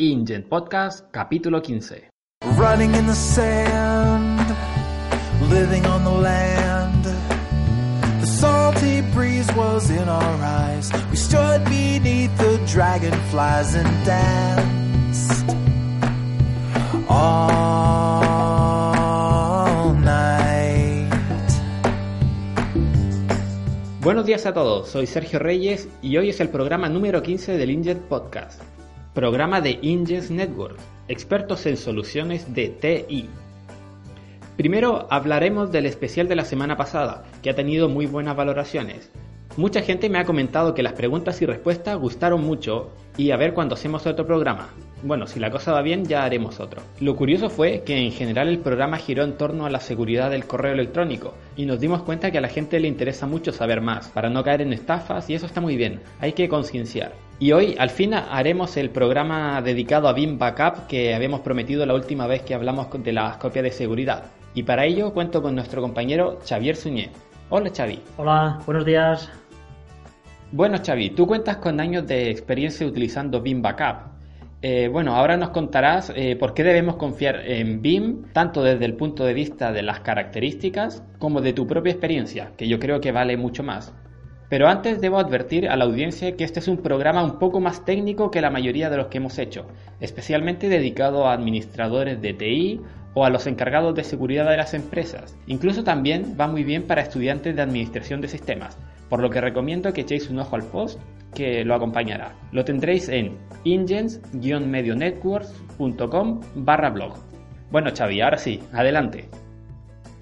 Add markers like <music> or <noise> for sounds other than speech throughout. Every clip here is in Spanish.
InGen Podcast, capítulo 15. Running in the sand, living on the land. The salty breeze was in our eyes. We stood beneath the dragonflies and danced all night. Buenos días a todos, soy Sergio Reyes y hoy es el programa número 15 del InGen Podcast. Programa de InGen Network, expertos en soluciones de TI. Primero hablaremos del especial de la semana pasada, que ha tenido muy buenas valoraciones. Mucha gente me ha comentado que las preguntas y respuestas gustaron mucho y a ver cuando hacemos otro programa. Bueno, si la cosa va bien ya haremos otro. Lo curioso fue que en general el programa giró en torno a la seguridad del correo electrónico y nos dimos cuenta que a la gente le interesa mucho saber más para no caer en estafas y eso está muy bien, hay que concienciar. Y hoy al fin haremos el programa dedicado a BIM Backup que habíamos prometido la última vez que hablamos de las copias de seguridad. Y para ello cuento con nuestro compañero Xavier Suñé. Hola Xavi. Hola, buenos días. Bueno Xavi, tú cuentas con años de experiencia utilizando BIM Backup. Eh, bueno, ahora nos contarás eh, por qué debemos confiar en BIM, tanto desde el punto de vista de las características como de tu propia experiencia, que yo creo que vale mucho más. Pero antes debo advertir a la audiencia que este es un programa un poco más técnico que la mayoría de los que hemos hecho, especialmente dedicado a administradores de TI o a los encargados de seguridad de las empresas. Incluso también va muy bien para estudiantes de administración de sistemas, por lo que recomiendo que echéis un ojo al post que lo acompañará. Lo tendréis en ingens-medionetworks.com barra blog. Bueno Xavi, ahora sí, adelante.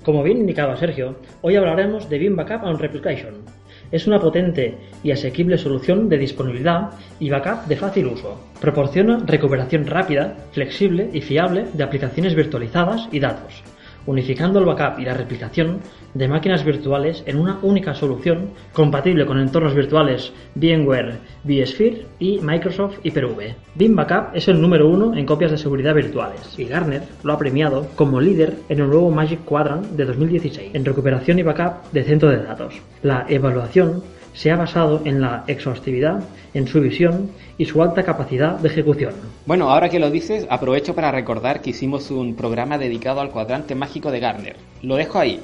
Como bien indicaba Sergio, hoy hablaremos de BIM Backup and Replication. Es una potente y asequible solución de disponibilidad y backup de fácil uso. Proporciona recuperación rápida, flexible y fiable de aplicaciones virtualizadas y datos, unificando el backup y la replicación de máquinas virtuales en una única solución compatible con entornos virtuales VMware, vSphere y Microsoft Hyper-V. BIM Backup es el número uno en copias de seguridad virtuales y Gartner lo ha premiado como líder en el nuevo Magic Quadrant de 2016 en recuperación y backup de centro de datos. La evaluación se ha basado en la exhaustividad, en su visión y su alta capacidad de ejecución. Bueno, ahora que lo dices, aprovecho para recordar que hicimos un programa dedicado al cuadrante mágico de Gartner. Lo dejo ahí.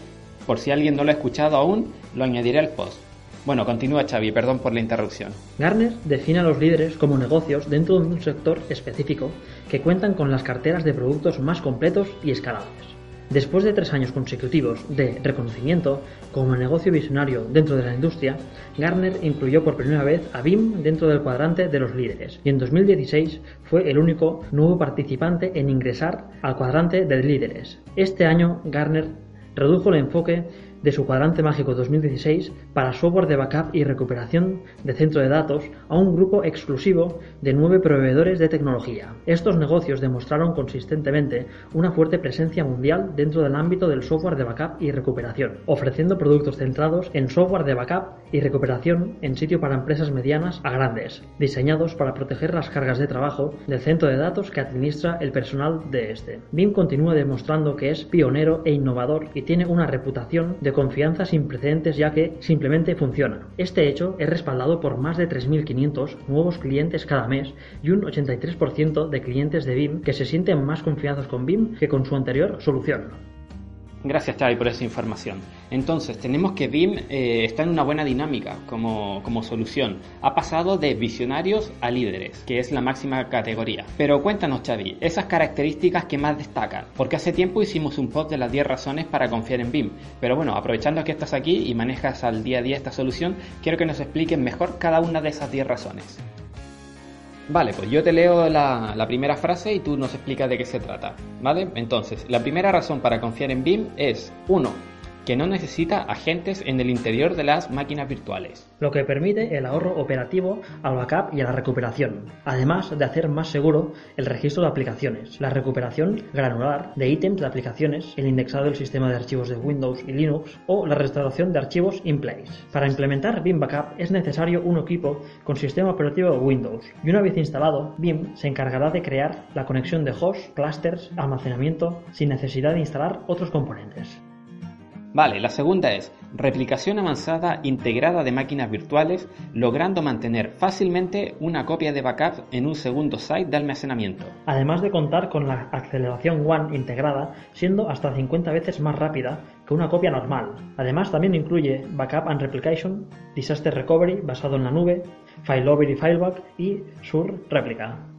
Por si alguien no lo ha escuchado aún, lo añadiré al post. Bueno, continúa Xavi, perdón por la interrupción. Gartner define a los líderes como negocios dentro de un sector específico que cuentan con las carteras de productos más completos y escalables. Después de tres años consecutivos de reconocimiento como negocio visionario dentro de la industria, Gartner incluyó por primera vez a BIM dentro del cuadrante de los líderes y en 2016 fue el único nuevo participante en ingresar al cuadrante de líderes. Este año Gartner redujo el enfoque de su cuadrante mágico 2016 para software de backup y recuperación de centro de datos a un grupo exclusivo de nueve proveedores de tecnología. Estos negocios demostraron consistentemente una fuerte presencia mundial dentro del ámbito del software de backup y recuperación, ofreciendo productos centrados en software de backup y recuperación en sitio para empresas medianas a grandes, diseñados para proteger las cargas de trabajo del centro de datos que administra el personal de este. BIM continúa demostrando que es pionero e innovador y tiene una reputación de confianza sin precedentes ya que simplemente funciona. Este hecho es respaldado por más de 3.500 nuevos clientes cada mes y un 83% de clientes de BIM que se sienten más confiados con BIM que con su anterior solución. Gracias Xavi por esa información. Entonces, tenemos que BIM eh, está en una buena dinámica como, como, solución. Ha pasado de visionarios a líderes, que es la máxima categoría. Pero cuéntanos Xavi, esas características que más destacan. Porque hace tiempo hicimos un post de las 10 razones para confiar en BIM. Pero bueno, aprovechando que estás aquí y manejas al día a día esta solución, quiero que nos expliquen mejor cada una de esas 10 razones. Vale, pues yo te leo la, la, primera frase y tú nos explicas de qué se trata. ¿Vale? Entonces, la primera razón para confiar en BIM es 1. Que no necesita agentes en el interior de las máquinas virtuales. Lo que permite el ahorro operativo al backup y a la recuperación, además de hacer más seguro el registro de aplicaciones, la recuperación granular de ítems de aplicaciones, el indexado del sistema de archivos de Windows y Linux o la restauración de archivos in place. Para implementar Vim Backup es necesario un equipo con sistema operativo Windows y una vez instalado, Vim se encargará de crear la conexión de hosts, clusters, almacenamiento sin necesidad de instalar otros componentes. Vale, la segunda es replicación avanzada integrada de máquinas virtuales, logrando mantener fácilmente una copia de backup en un segundo site de almacenamiento. Además de contar con la aceleración One integrada, siendo hasta 50 veces más rápida que una copia normal. Además, también incluye Backup and Replication, Disaster Recovery basado en la nube, Failover y Fileback y Sur Replica.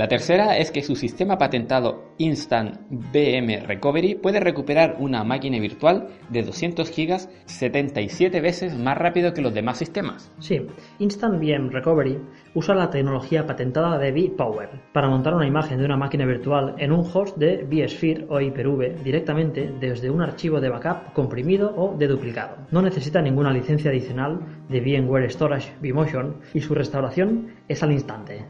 La tercera es que su sistema patentado Instant VM Recovery puede recuperar una máquina virtual de 200 GB 77 veces más rápido que los demás sistemas. Sí, Instant VM Recovery usa la tecnología patentada de vPower para montar una imagen de una máquina virtual en un host de vSphere o Hyper-V directamente desde un archivo de backup comprimido o deduplicado. No necesita ninguna licencia adicional de VMware Storage vMotion y su restauración es al instante.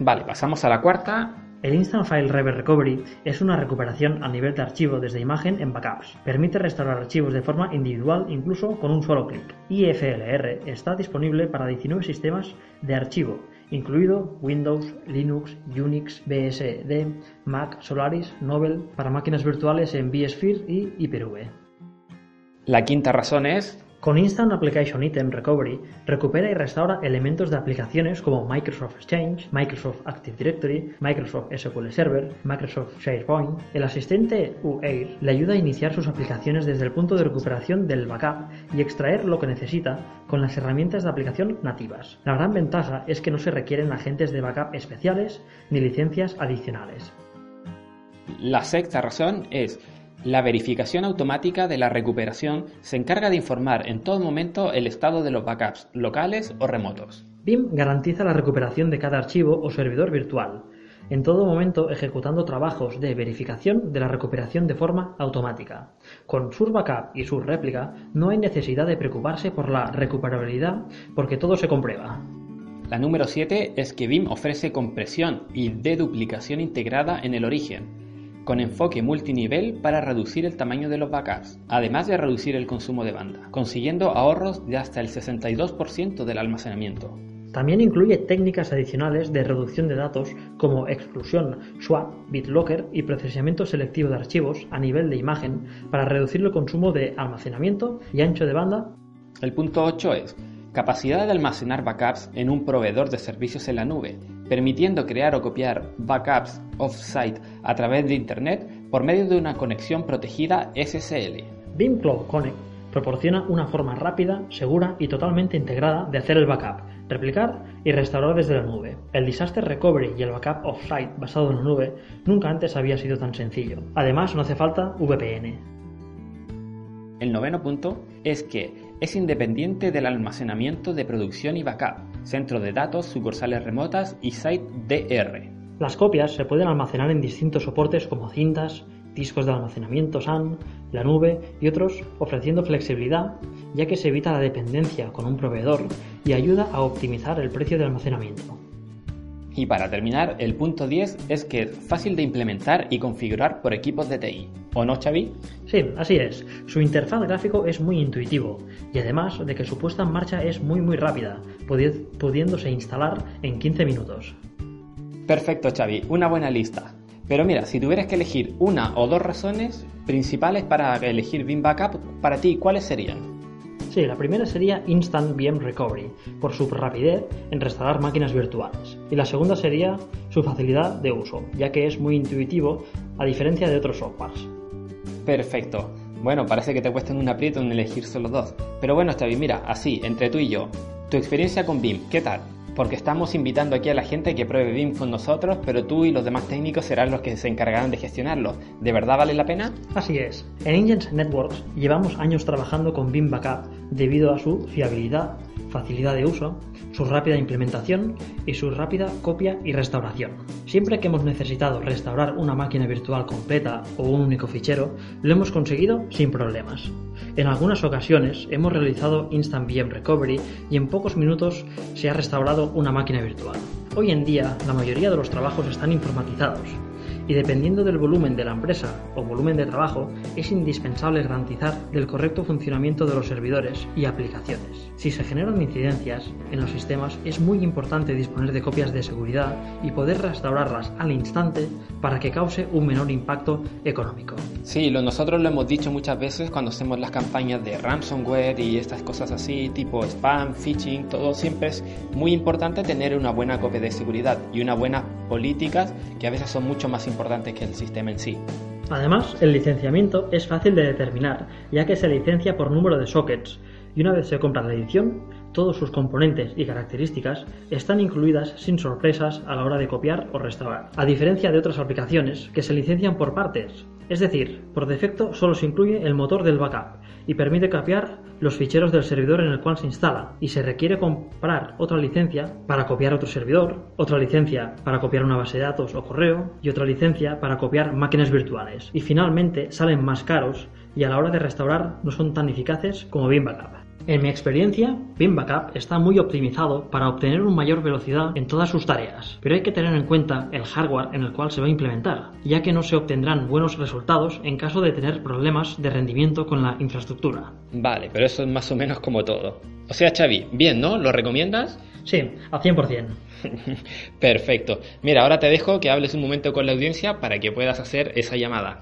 Vale, pasamos a la cuarta. El Instant File Recovery es una recuperación a nivel de archivo desde imagen en backups. Permite restaurar archivos de forma individual incluso con un solo clic. IFLR está disponible para 19 sistemas de archivo, incluido Windows, Linux, Unix, BSD, Mac, Solaris, Nobel, para máquinas virtuales en vSphere y Hyper-V. La quinta razón es con Instant Application Item Recovery recupera y restaura elementos de aplicaciones como Microsoft Exchange, Microsoft Active Directory, Microsoft SQL Server, Microsoft SharePoint. El asistente UAIR le ayuda a iniciar sus aplicaciones desde el punto de recuperación del backup y extraer lo que necesita con las herramientas de aplicación nativas. La gran ventaja es que no se requieren agentes de backup especiales ni licencias adicionales. La sexta razón es la verificación automática de la recuperación se encarga de informar en todo momento el estado de los backups locales o remotos. BIM garantiza la recuperación de cada archivo o servidor virtual, en todo momento ejecutando trabajos de verificación de la recuperación de forma automática. Con Sur Backup y Sur Réplica no hay necesidad de preocuparse por la recuperabilidad porque todo se comprueba. La número 7 es que BIM ofrece compresión y deduplicación integrada en el origen, con enfoque multinivel para reducir el tamaño de los backups, además de reducir el consumo de banda, consiguiendo ahorros de hasta el 62% del almacenamiento. También incluye técnicas adicionales de reducción de datos como exclusión, swap, BitLocker y procesamiento selectivo de archivos a nivel de imagen para reducir el consumo de almacenamiento y ancho de banda. El punto 8 es capacidad de almacenar backups en un proveedor de servicios en la nube, permitiendo crear o copiar backups off-site a través de Internet por medio de una conexión protegida SSL. Beam Cloud Connect proporciona una forma rápida, segura y totalmente integrada de hacer el backup, replicar y restaurar desde la nube. El Disaster Recovery y el backup off-site basado en la nube nunca antes había sido tan sencillo. Además, no hace falta VPN. El noveno punto es que es independiente del almacenamiento de producción y backup, centro de datos, sucursales remotas y site DR. Las copias se pueden almacenar en distintos soportes como cintas, discos de almacenamiento SAN, la nube y otros, ofreciendo flexibilidad, ya que se evita la dependencia con un proveedor y ayuda a optimizar el precio de almacenamiento. Y para terminar, el punto 10 es que es fácil de implementar y configurar por equipos de TI. ¿O no, Xavi? Sí, así es. Su interfaz gráfico es muy intuitivo y además de que su puesta en marcha es muy muy rápida, pudiéndose instalar en 15 minutos. Perfecto, Xavi. Una buena lista. Pero mira, si tuvieras que elegir una o dos razones principales para elegir Vim Backup, para ti, ¿cuáles serían? Sí, la primera sería Instant VM Recovery, por su rapidez en restaurar máquinas virtuales. Y la segunda sería su facilidad de uso, ya que es muy intuitivo a diferencia de otros softwares. Perfecto. Bueno, parece que te cuesta un aprieto en elegir solo dos. Pero bueno, bien, mira, así, entre tú y yo, tu experiencia con BIM, ¿qué tal? Porque estamos invitando aquí a la gente que pruebe BIM con nosotros, pero tú y los demás técnicos serán los que se encargarán de gestionarlo. ¿De verdad vale la pena? Así es. En Engines Networks llevamos años trabajando con BIM Backup debido a su fiabilidad, facilidad de uso, su rápida implementación y su rápida copia y restauración. Siempre que hemos necesitado restaurar una máquina virtual completa o un único fichero, lo hemos conseguido sin problemas. En algunas ocasiones hemos realizado Instant VM Recovery y en pocos minutos se ha restaurado una máquina virtual. Hoy en día la mayoría de los trabajos están informatizados y dependiendo del volumen de la empresa o volumen de trabajo, es indispensable garantizar el correcto funcionamiento de los servidores y aplicaciones. Si se generan incidencias en los sistemas, es muy importante disponer de copias de seguridad y poder restaurarlas al instante para que cause un menor impacto económico. Sí, lo, nosotros lo hemos dicho muchas veces cuando hacemos las campañas de ransomware y estas cosas así, tipo spam, phishing, todo siempre es muy importante tener una buena copia de seguridad y una buena políticas que a veces son mucho más importantes que el sistema en sí. Además, el licenciamiento es fácil de determinar, ya que se licencia por número de sockets, y una vez se compra la edición, todos sus componentes y características están incluidas sin sorpresas a la hora de copiar o restaurar, a diferencia de otras aplicaciones que se licencian por partes, es decir, por defecto solo se incluye el motor del backup y permite copiar los ficheros del servidor en el cual se instala y se requiere comprar otra licencia para copiar otro servidor, otra licencia para copiar una base de datos o correo y otra licencia para copiar máquinas virtuales. Y finalmente salen más caros y a la hora de restaurar no son tan eficaces como Beam Backup. En mi experiencia, Beam Backup está muy optimizado para obtener una mayor velocidad en todas sus tareas, pero hay que tener en cuenta el hardware en el cual se va a implementar, ya que no se obtendrán buenos resultados en caso de tener problemas de rendimiento con la infraestructura. Vale, pero eso es más o menos como todo. O sea, Xavi, bien, ¿no? ¿Lo recomiendas? Sí, al 100%. <laughs> Perfecto. Mira, ahora te dejo que hables un momento con la audiencia para que puedas hacer esa llamada.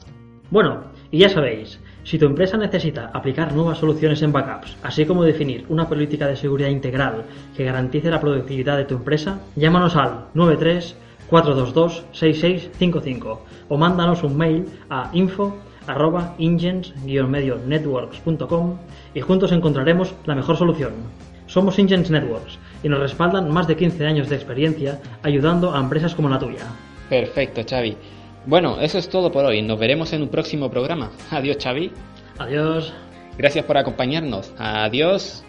Bueno, y ya sabéis, si tu empresa necesita aplicar nuevas soluciones en backups, así como definir una política de seguridad integral que garantice la productividad de tu empresa, llámanos al 93 422 6655 o mándanos un mail a info arroba ingens-networks.com y juntos encontraremos la mejor solución. Somos Ingens Networks y nos respaldan más de 15 años de experiencia ayudando a empresas como la tuya. Perfecto, Xavi. Bueno, eso es todo por hoy. Nos veremos en un próximo programa. Adiós, Xavi. Adiós. Gracias por acompañarnos. Adiós.